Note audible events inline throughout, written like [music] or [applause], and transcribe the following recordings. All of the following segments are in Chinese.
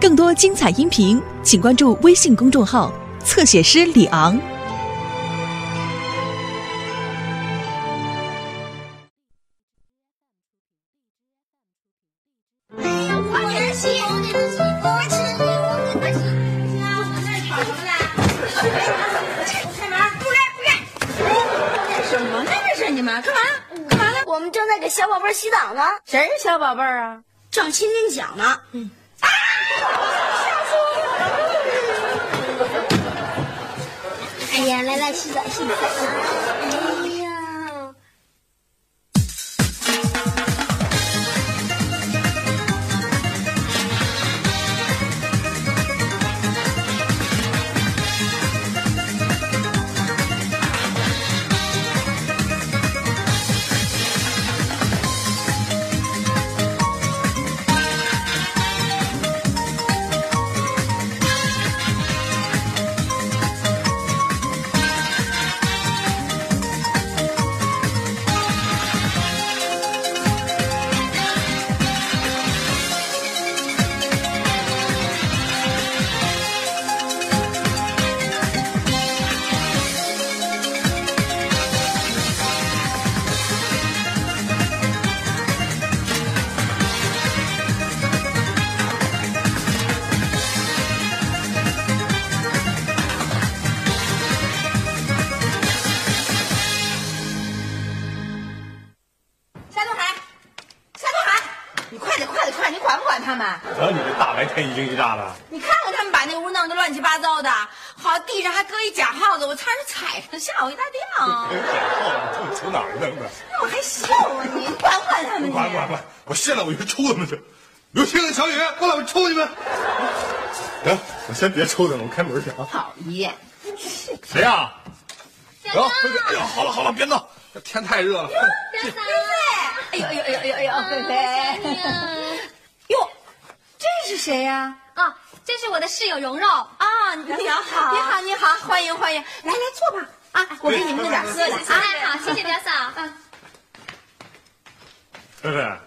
更多精彩音频，请关注微信公众号“侧写师李昂”。快点洗！多吃多吃。往那儿跑什么来？开门！不开不开！干什么呢？这是你们干嘛？干嘛呢？我们正在给小宝贝儿洗澡呢，谁是小宝贝儿啊？正亲亲讲呢。嗯。来来洗澡洗澡。他们？瞧你这大白天一惊一乍的，你看看他们把那屋弄得乱七八糟的，好地上还搁一假耗子，我差点踩上，吓我一大跳。假号你从哪儿弄的？那我还笑啊你？你管不管他们？管管管！我现在我就抽他们去！刘星、小雨，过来，我抽你们！行，我先别抽他们，我开门去啊！讨厌！谁呀？走！哎呀，好了好了，别闹，这天太热了。菲菲，哎呦哎呦哎呦哎呦哎呦，菲菲，哟，这是谁呀？啊，这是我的室友蓉蓉。啊，你好，你好，你好，欢迎欢迎，来来坐吧。啊，我给你们弄点喝的啊。哎，好，谢谢表嫂。菲菲，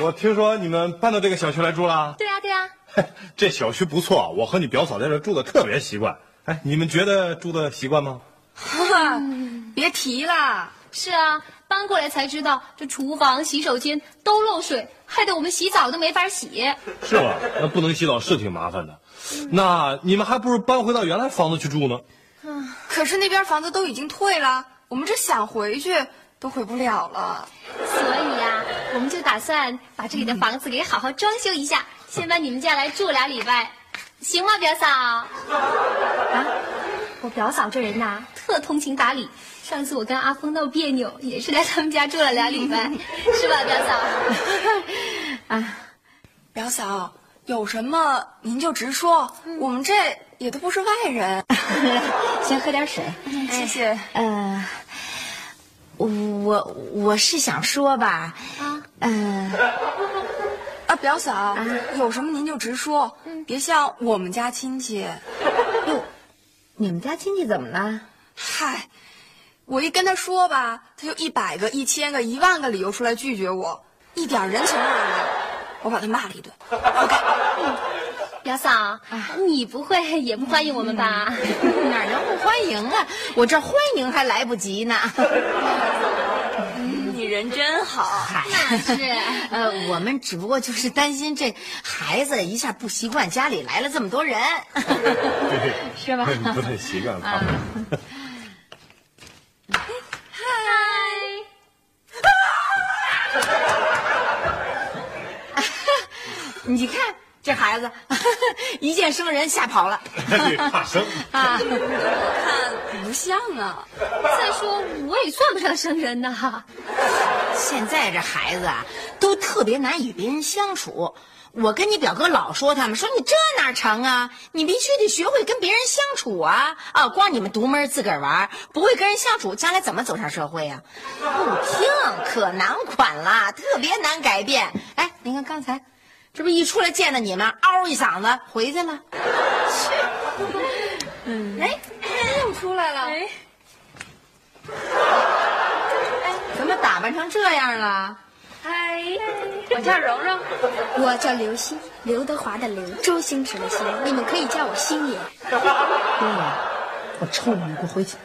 我听说你们搬到这个小区来住了。对啊，对啊。[laughs] 这小区不错，我和你表嫂在这住的特别习惯。哎，你们觉得住的习惯吗？[laughs] 别提了，是啊，搬过来才知道，这厨房、洗手间都漏水，害得我们洗澡都没法洗。是吧？那不能洗澡是挺麻烦的。那你们还不如搬回到原来房子去住呢。嗯可是那边房子都已经退了，我们这想回去都回不了了。所以呀、我们就打算把这里的房子给好好装修一下，[laughs] 先搬你们家来住俩礼拜，行吗，表嫂？啊，我表嫂这人呐，特通情达理。上次我跟阿峰闹别扭，也是来他们家住了俩礼拜，[laughs] 是吧，表嫂？[laughs] 啊表嫂，有什么您就直说，我们这也都不是外人。[laughs] 先喝点水。谢谢。呃，我我是想说吧，啊，呃，啊，表嫂，有什么您就直说，别像我们家亲戚。哟，你们家亲戚怎么了？嗨，我一跟他说吧，他就一百个、一千个、一万个理由出来拒绝我，一点人情味儿没有。我把他骂了一顿，活该。表嫂，你不会也不欢迎我们吧？哪能不欢迎啊？我这欢迎还来不及呢。你人真好。那是呃，我们只不过就是担心这孩子一下不习惯家里来了这么多人，对，是吧？不太习惯他们。嗨，你看这孩子，一见生人吓跑了 [laughs] 对，怕生。啊！看不像啊。再说我也算不上生人呐。现在这孩子啊，都特别难与别人相处。我跟你表哥老说他们，说你这哪成啊？你必须得学会跟别人相处啊！啊，光你们独门自个儿玩，不会跟人相处，将来怎么走上社会呀、不听可难管了，特别难改变。哎，你看刚才，这不一出来见到你们，嗷一嗓子回去了。[laughs] 嗯，哎，又出来了。哎，怎么打扮成这样了？嗨，我叫蓉蓉。我叫刘星，刘德华的刘，周星驰的星，你们可以叫我星爷。对呀，我抽你，你给我回去。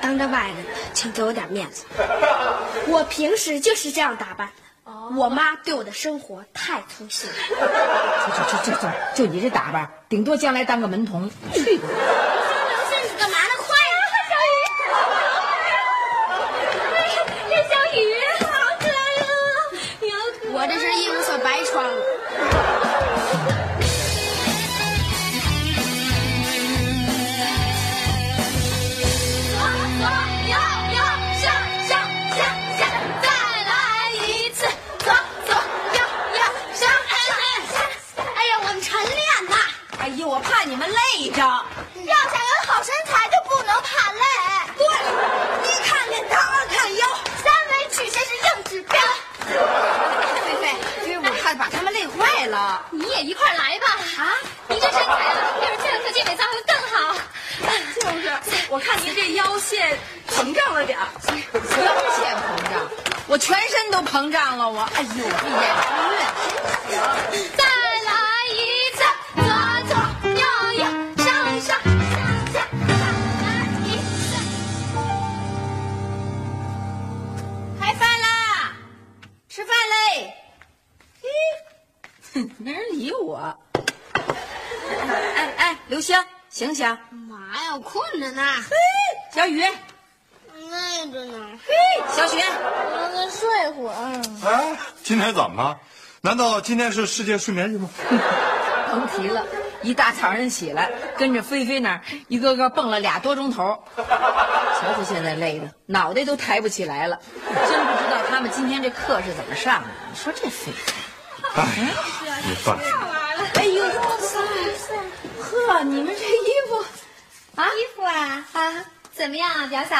当着外人，请给我点面子。我平时就是这样打扮的。我妈对我的生活太粗心了。就就就就就你这打扮，顶多将来当个门童。去！星，醒醒！妈呀，困着呢，嘿小雨，累着呢，嘿小雪，我再睡会儿。哎，今天怎么了？难道今天是世界睡眠日吗？[laughs] 甭提了，一大早上起来，跟着菲菲那儿一个个蹦了俩多钟头。瞧他现在累的，脑袋都抬不起来了。真不知道他们今天这课是怎么上的。你说这菲菲，哎呀，没办法。哎呦，哇塞！呵，你们这啊，衣服啊啊，怎么样啊，表嫂？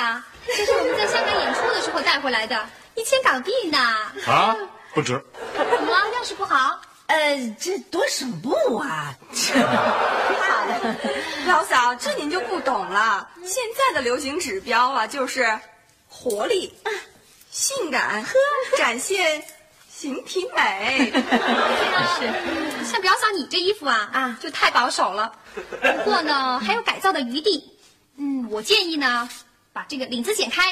这是我们在香港演出的时候带回来的，一千港币呢。啊，不值。[laughs] 怎么了？样式不好？呃，这多省布啊！[laughs] 好的，老嫂，这您就不懂了。现在的流行指标啊，就是活力、性感，展现形体美。[laughs] 是，像表嫂你这衣服啊啊，就太保守了。不过呢，还有改造的余地。嗯，我建议呢，把这个领子剪开，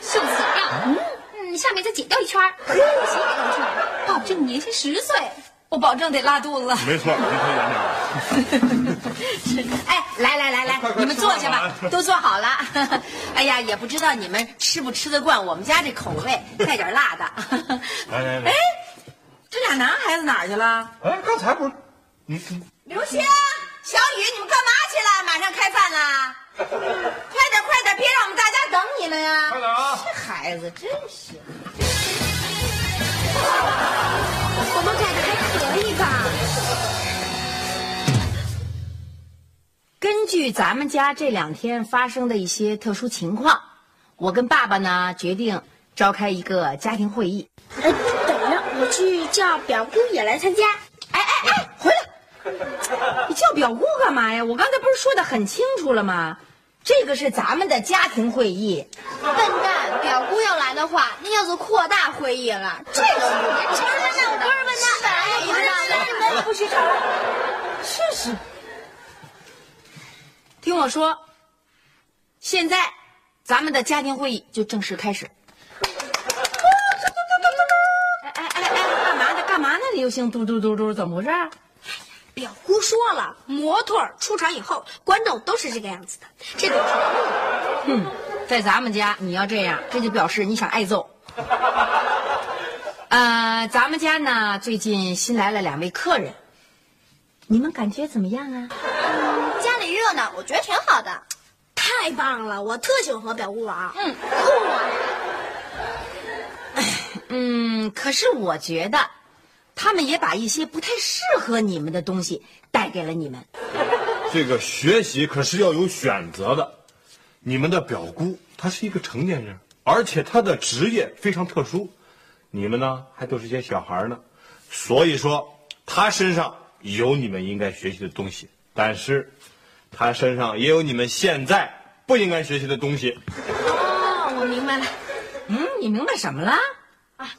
袖子剪掉，嗯，下面再剪掉一圈儿，鞋也弄出来，保证年轻十岁。我保证得拉肚子。没错，您可以演讲。[laughs] 哎，来来来来快，快你们坐下吧，[laughs] 都坐好了。[laughs] 哎呀，也不知道你们吃不吃得惯我们家这口味，带点辣的。来来来哎，这俩男孩子哪儿去了？哎，刚才不是，你你刘星、小雨，你们干嘛去了？马上开饭啦！快点快点，别让我们大家等你们呀！快点啊！这孩子真是。我们改的根据咱们家这两天发生的一些特殊情况，我跟爸爸呢决定召开一个家庭会议。哎，等着，我去叫表姑也来参加。哎哎哎，回来！你叫表姑干嘛呀？我刚才不是说的很清楚了吗？这个是咱们的家庭会议。笨蛋，表姑要来的话，那要做扩大会议了。这个不是问他来，不是你们不许吵。是是。听我说，现在咱们的家庭会议就正式开始。哎哎哎，干嘛呢？干嘛呢？刘星嘟嘟嘟嘟，怎么回事？表姑说了，模特出场以后，观众都是这个样子的，这表示嗯，在咱们家你要这样，这就表示你想挨揍。呃，咱们家呢最近新来了两位客人，你们感觉怎么样啊？家里热闹，我觉得挺好的。太棒了，我特喜欢和表姑玩。嗯，酷啊！嗯，可是我觉得，他们也把一些不太适合你们的东西带给了你们。这个学习可是要有选择的。你们的表姑她是一个成年人，而且她的职业非常特殊，你们呢还都是些小孩呢，所以说她身上有你们应该学习的东西，但是他身上也有你们现在不应该学习的东西。哦，我明白了。嗯，你明白什么了？啊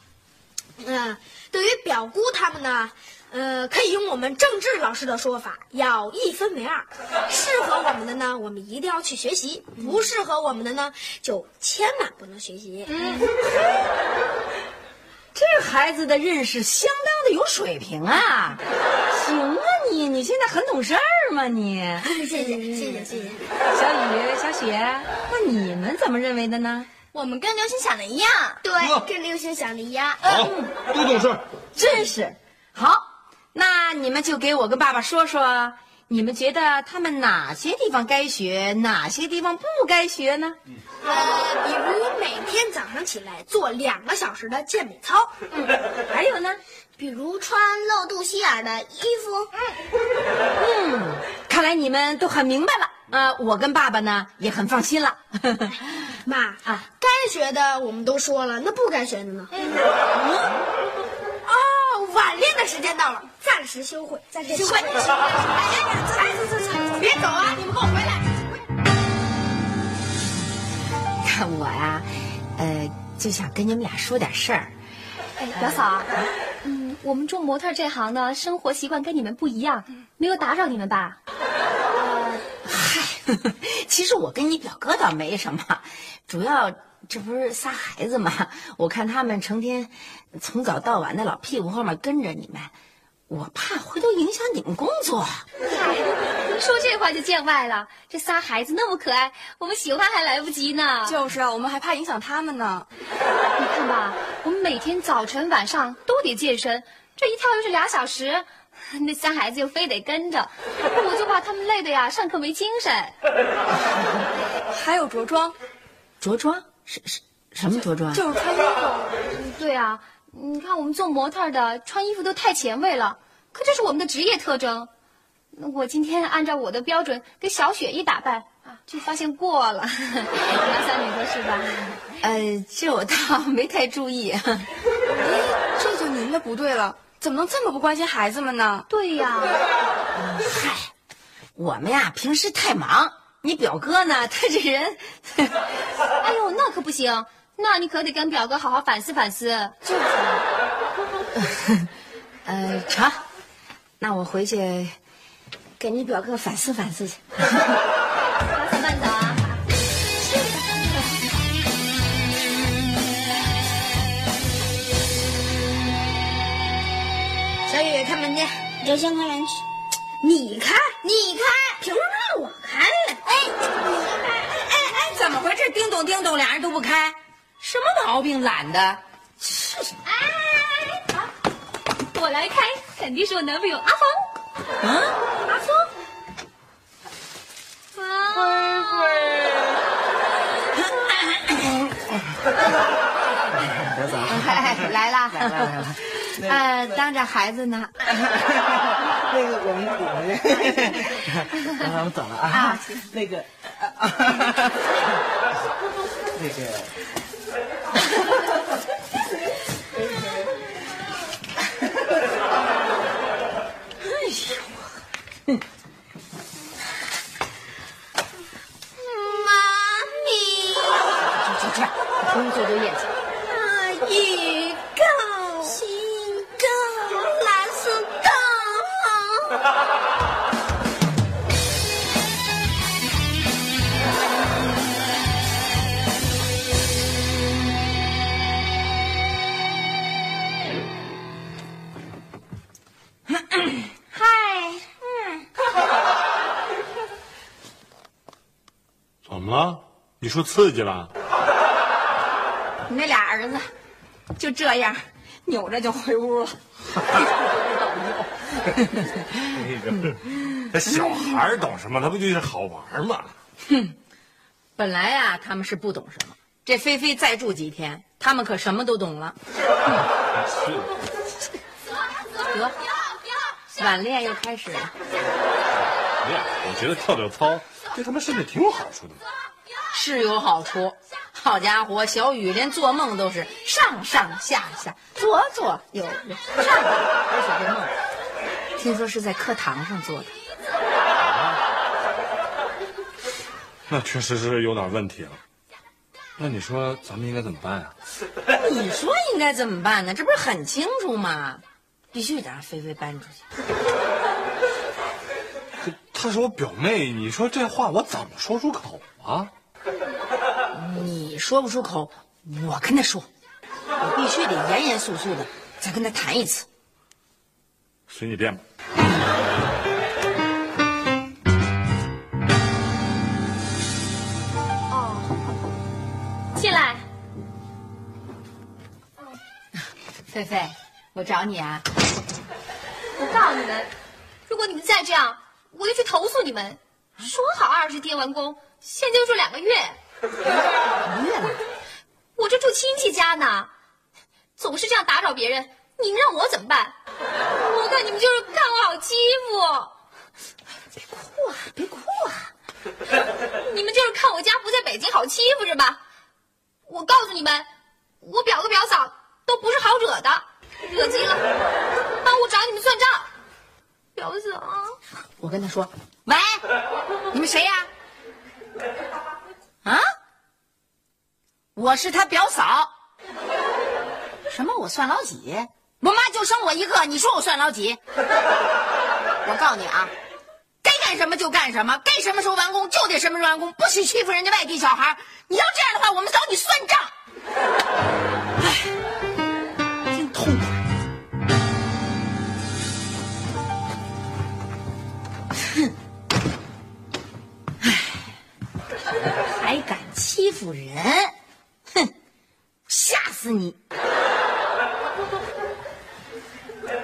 嗯，对于表姑他们呢，呃，可以用我们政治老师的说法，要一分为二。适合我们的呢，我们一定要去学习；不适合我们的呢，就千万不能学习。嗯，这孩子的认识相当的有水平啊！行啊，你你现在很懂事儿嘛你。[laughs] 谢谢谢谢谢谢。小雨、小雪，那你们怎么认为的呢？我们跟刘星想的一样，对，跟刘星想的一样。好，都懂事。真是好，那你们就给我跟爸爸说说，你们觉得他们哪些地方该学，哪些地方不该学呢？呃，比如每天早上起来做两个小时的健美操，嗯，还有呢，比如穿露肚脐眼的衣服。嗯，看来你们都很明白了。呃，我跟爸爸呢也很放心了。[laughs] 妈啊，该学的我们都说了，那不该学的呢？嗯。哦，晚练的时间到了，暂时休会，暂时休会。哎哎，走走走，别走啊！你们给我回来。看我呀，呃，就想跟你们俩说点事儿。哎，表嫂，嗯，我们做模特这行呢，生活习惯跟你们不一样，没有打扰你们吧？嗨 [laughs] 其实我跟你表哥倒没什么，主要这不是仨孩子嘛，我看他们成天从早到晚的老屁股后面跟着你们，我怕回头影响你们工作。说这话就见外了。这仨孩子那么可爱，我们喜欢还来不及呢。就是啊，我们还怕影响他们呢。你看吧，我们每天早晨晚上都得健身，这一跳又是俩小时。[laughs] 那仨孩子又非得跟着，我就怕他们累的呀，上课没精神。[laughs] 还有着装，着装是是什么着装？就是穿衣服。对啊，你看我们做模特的穿衣服都太前卫了，可这是我们的职业特征。我今天按照我的标准给小雪一打扮啊，就发现过了。[laughs] 杨三你说是吧？呃，这我倒没太注意。哎，[laughs] 这就您的不对了。怎么能这么不关心孩子们呢？对呀，嗨，我们呀平时太忙。你表哥呢？[laughs] 他这人，哎呦，那可不行，那你可得跟表哥好好反思反思。就是，呃，成，那我回去给你表哥反思反思去。刘星开门去，你开，你开，凭什么让我开呀？哎，哎哎哎，怎么回事？叮咚叮咚，俩人都不开，什么毛病？懒的，是。哎，好，我来开，肯定是我男朋友阿峰。嗯，阿峰。灰灰。表嫂，来了，来了，来了。呃，当着孩子呢。那个，我们我们，那我们走了啊。那个，那个。[laughs] [laughs] 你说刺激了？你那俩儿子就这样，扭着就回屋了。那个，那小孩懂什么？他不就是好玩吗？哼，本来呀，他们是不懂什么。这菲菲再住几天，他们可什么都懂了。是。得，晚练又开始了。呀，我觉得跳跳操对他们身体挺有好处的。是有好处，好家伙，小雨连做梦都是上上下下，左左右右，上上，而且这梦，听说是在课堂上做的。那确实是有点问题了。那你说咱们应该怎么办呀？你说应该怎么办呢？这不是很清楚吗？必须得让菲菲搬出去。她是我表妹，你说这话我怎么说出口啊？[laughs] 你说不出口，我跟他说，我必须得严严肃肃的再跟他谈一次。随你便吧。进来。菲菲，我找你啊。我告诉你们，如果你们再这样，我就去投诉你们。说好二十天完工，现在就住两个月。两个月了，我这住亲戚家呢，总是这样打扰别人，你们让我怎么办？我看你们就是看我好欺负。别哭啊，别哭啊！[laughs] 你们就是看我家不在北京好欺负是吧？我告诉你们，我表哥表嫂都不是好惹的，惹急了，帮我找你们算账。表嫂，我跟他说，喂，你们谁呀？啊？我是他表嫂。什么？我算老几？我妈就生我一个，你说我算老几？我告诉你啊，该干什么就干什么，该什么时候完工就得什么时候完工，不许欺负人家外地小孩。你要这样的话，我们找你算账。哎，真痛快。哼，哎，还敢欺负人？死你！[laughs]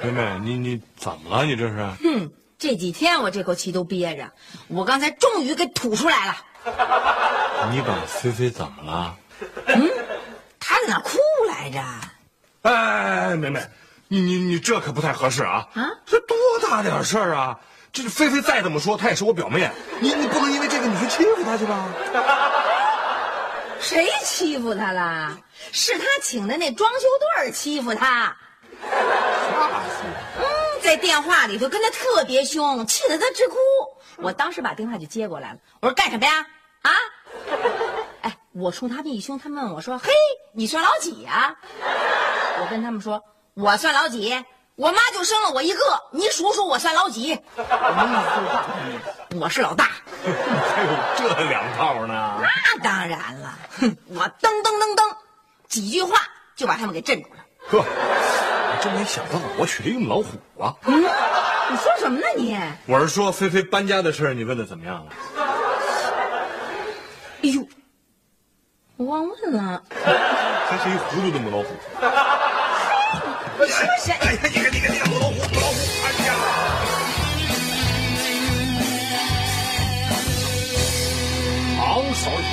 妹妹，你你怎么了？你这是？哼，这几天我这口气都憋着，我刚才终于给吐出来了。[laughs] 你把菲菲怎么了？嗯，她在那哭来着。哎，妹妹，你你你这可不太合适啊！啊这多大点事儿啊！这是菲菲再怎么说，她也是我表妹，你你不能因为这个你去欺负她去吧？谁欺负他了？是他请的那装修队欺负他。嗯，在电话里头跟他特别凶，气得他直哭。我当时把电话就接过来了，我说干什么呀？啊？[laughs] 哎，我冲他们一凶，他们问我说：“嘿，你算老几呀、我跟他们说：“我算老几？我妈就生了我一个，你数数我算老几？”我是老大。[laughs] 还有这两套呢？那当然了，哼，我噔噔噔噔，几句话就把他们给镇住了。呵，我真没想到我娶了一个母老虎啊！嗯，你说什么呢你？哎我是说菲菲搬家的事儿，你问的怎么样了？哎呦，我忘问了。[laughs] 还是一糊涂的母老虎。你说谁？哎呀，你看你看你看母老虎，母老虎！哎呀，糖少许，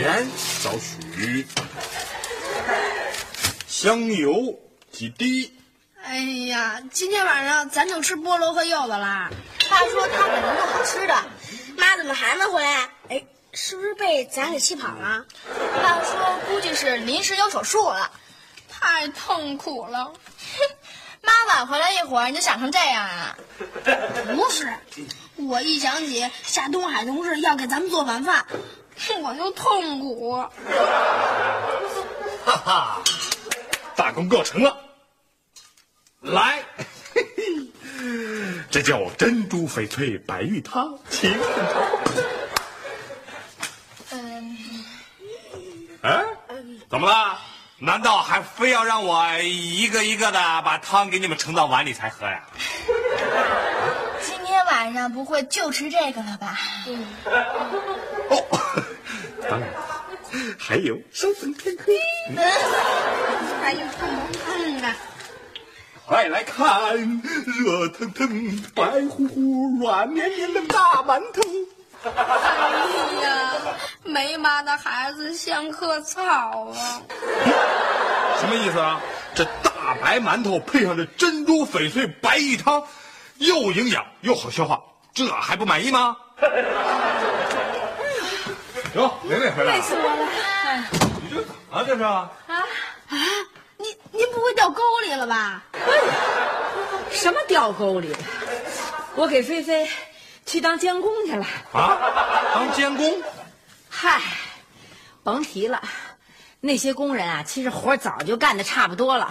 盐少许，香油几滴。哎呀，今天晚上咱就吃菠萝和柚子啦。爸说他给咱弄好吃的，妈怎么还没回来？哎，是不是被咱给气跑了？爸说估计是临时有手术了，太痛苦了。哼，[laughs] 妈晚回来一会儿你就想成这样啊？不是，我一想起夏东海同志要给咱们做晚饭，[laughs] 我就痛苦。哈哈，大功告成了。来，嘿嘿，这叫珍珠翡翠白玉汤，请。嗯，哎，怎么了？难道还非要让我一个一个的把汤给你们盛到碗里才喝呀？今天晚上不会就吃这个了吧？哦，[laughs] 当然，还有稍等片刻。还有这么看的。快来看，热腾腾、白乎乎、软绵绵的大馒头。哎呀，没妈的孩子像棵草啊！什么意思啊？这大白馒头配上这珍珠翡翠白玉汤，又营养又好消化，这还不满意吗？哟，玲玲回来了。我了，你这怎么了？这是？啊啊您您不会掉沟里了吧？什么掉沟里？我给菲菲去当监工去了。啊？当监工？嗨，甭提了，那些工人啊，其实活早就干的差不多了，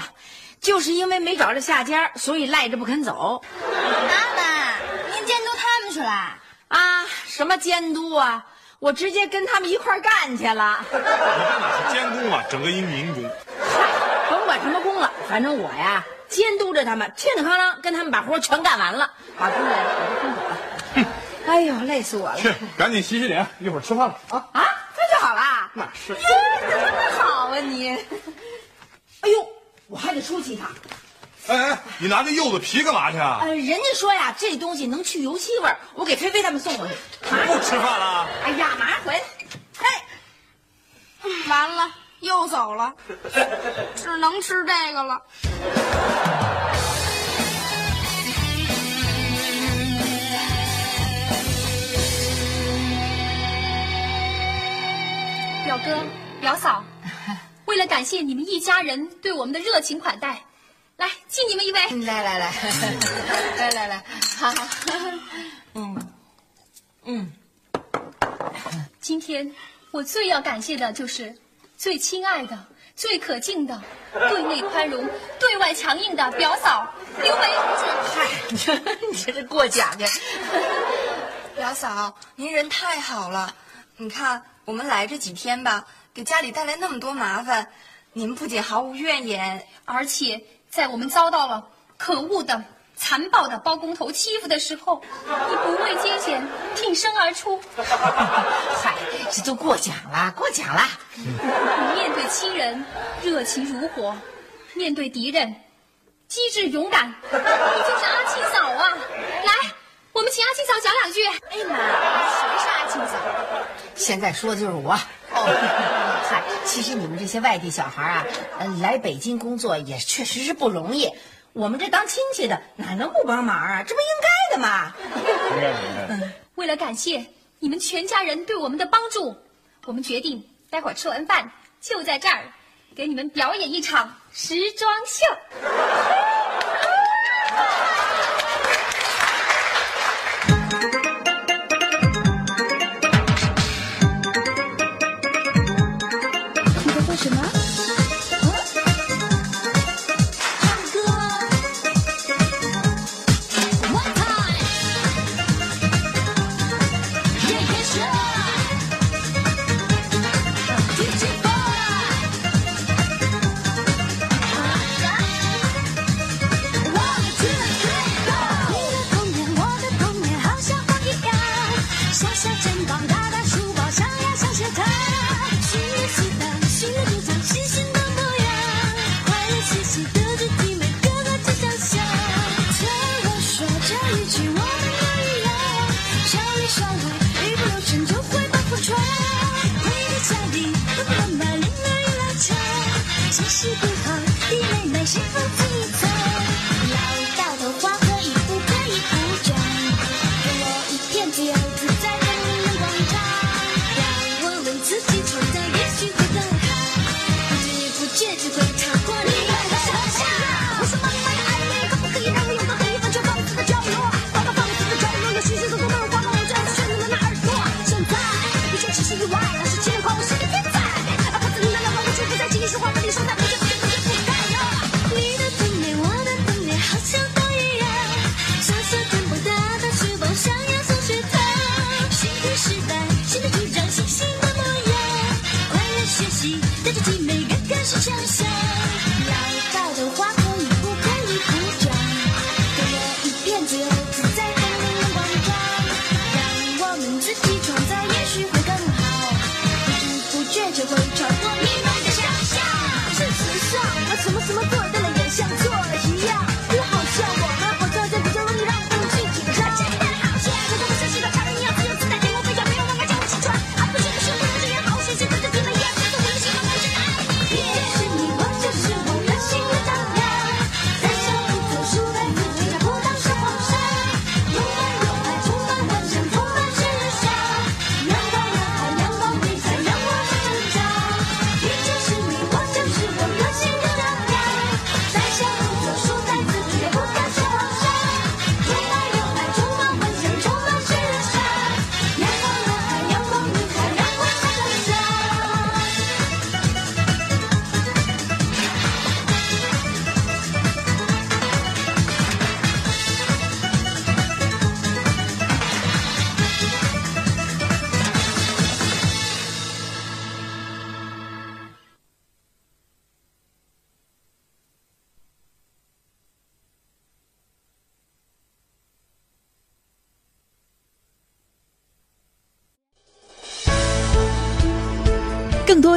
就是因为没找着下家，所以赖着不肯走。妈妈，您监督他们去了？啊，什么监督啊？我直接跟他们一块干去了。你这哪是监工啊，整个一民工。嗨，甭管什么工了，反正我呀监督着他们，嘁哩喀啷跟他们把活全干完了，把工人我就分走了。哎呦，累死我了！去，赶紧洗洗脸，一会儿吃饭了啊！啊，这就好了。那是。真好啊你！哎呦，我还得出去一趟。哎哎，你拿这柚子皮干嘛去啊？呃，人家说呀，这东西能去油漆味儿，我给菲菲他们送过去。不吃饭了？哎呀，马上回来。哎，完了，又走了，只能吃这个了。哥、表嫂，[laughs] 为了感谢你们一家人对我们的热情款待，来敬你们一杯。来来来，来来来，好好，嗯嗯，今天我最要感谢的就是最亲爱的、最可敬的、对内宽容、对外强硬的表嫂刘梅。嗨，你这 [laughs] 是过奖去。[laughs] 表嫂，您人太好了。你看，我们来这几天吧，给家里带来那么多麻烦，您不仅毫无怨言，而且在我们遭到了可恶的、残暴的包工头欺负的时候，你不畏艰险，挺身而出。[laughs] 嗨，这都过奖了，过奖了。你面对亲人热情如火，面对敌人机智勇敢，你就是阿庆嫂啊！请阿庆嫂讲两句。哎妈，谁是阿庆嫂？现在说的就是我。哦，[laughs] 嗨，其实你们这些外地小孩啊，呃，来北京工作也确实是不容易。我们这当亲戚的哪能不帮忙啊？这不应该的吗？应该应该。为了感谢你们全家人对我们的帮助，我们决定待会儿吃完饭就在这儿给你们表演一场时装秀。你其